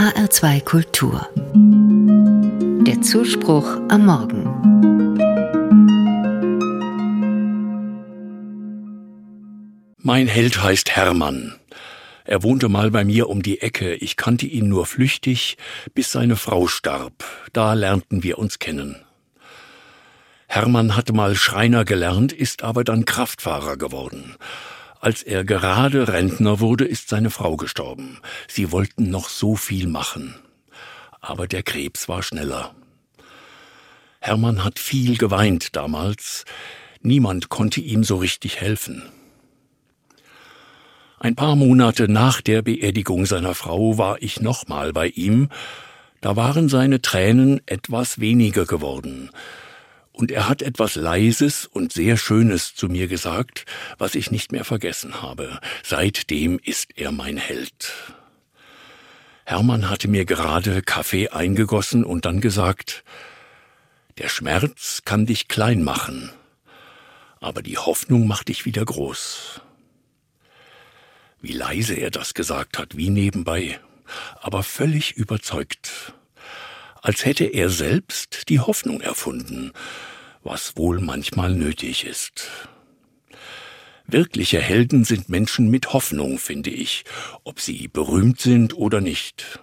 HR2 Kultur. Der Zuspruch am Morgen. Mein Held heißt Hermann. Er wohnte mal bei mir um die Ecke. Ich kannte ihn nur flüchtig, bis seine Frau starb. Da lernten wir uns kennen. Hermann hatte mal Schreiner gelernt, ist aber dann Kraftfahrer geworden. Als er gerade Rentner wurde, ist seine Frau gestorben. Sie wollten noch so viel machen. Aber der Krebs war schneller. Hermann hat viel geweint damals. Niemand konnte ihm so richtig helfen. Ein paar Monate nach der Beerdigung seiner Frau war ich nochmal bei ihm. Da waren seine Tränen etwas weniger geworden und er hat etwas Leises und sehr Schönes zu mir gesagt, was ich nicht mehr vergessen habe. Seitdem ist er mein Held. Hermann hatte mir gerade Kaffee eingegossen und dann gesagt, der Schmerz kann dich klein machen, aber die Hoffnung macht dich wieder groß. Wie leise er das gesagt hat, wie nebenbei, aber völlig überzeugt als hätte er selbst die Hoffnung erfunden, was wohl manchmal nötig ist. Wirkliche Helden sind Menschen mit Hoffnung, finde ich, ob sie berühmt sind oder nicht.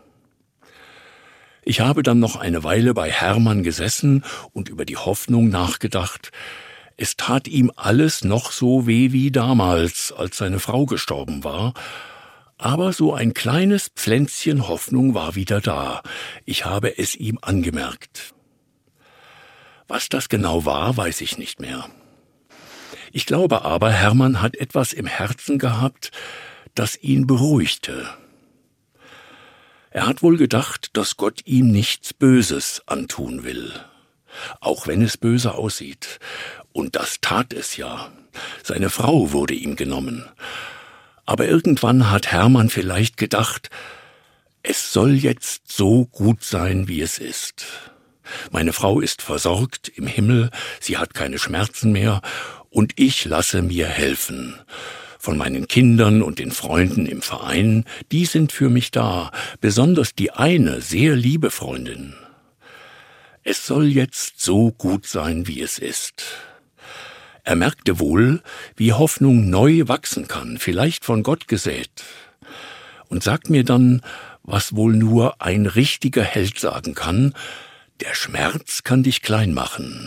Ich habe dann noch eine Weile bei Hermann gesessen und über die Hoffnung nachgedacht. Es tat ihm alles noch so weh wie damals, als seine Frau gestorben war, aber so ein kleines Pflänzchen Hoffnung war wieder da. Ich habe es ihm angemerkt. Was das genau war, weiß ich nicht mehr. Ich glaube aber, Hermann hat etwas im Herzen gehabt, das ihn beruhigte. Er hat wohl gedacht, dass Gott ihm nichts Böses antun will, auch wenn es böse aussieht. Und das tat es ja. Seine Frau wurde ihm genommen. Aber irgendwann hat Hermann vielleicht gedacht, es soll jetzt so gut sein, wie es ist. Meine Frau ist versorgt im Himmel, sie hat keine Schmerzen mehr, und ich lasse mir helfen. Von meinen Kindern und den Freunden im Verein, die sind für mich da, besonders die eine sehr liebe Freundin. Es soll jetzt so gut sein, wie es ist. Er merkte wohl, wie Hoffnung neu wachsen kann, vielleicht von Gott gesät. Und sagt mir dann, was wohl nur ein richtiger Held sagen kann, der Schmerz kann dich klein machen,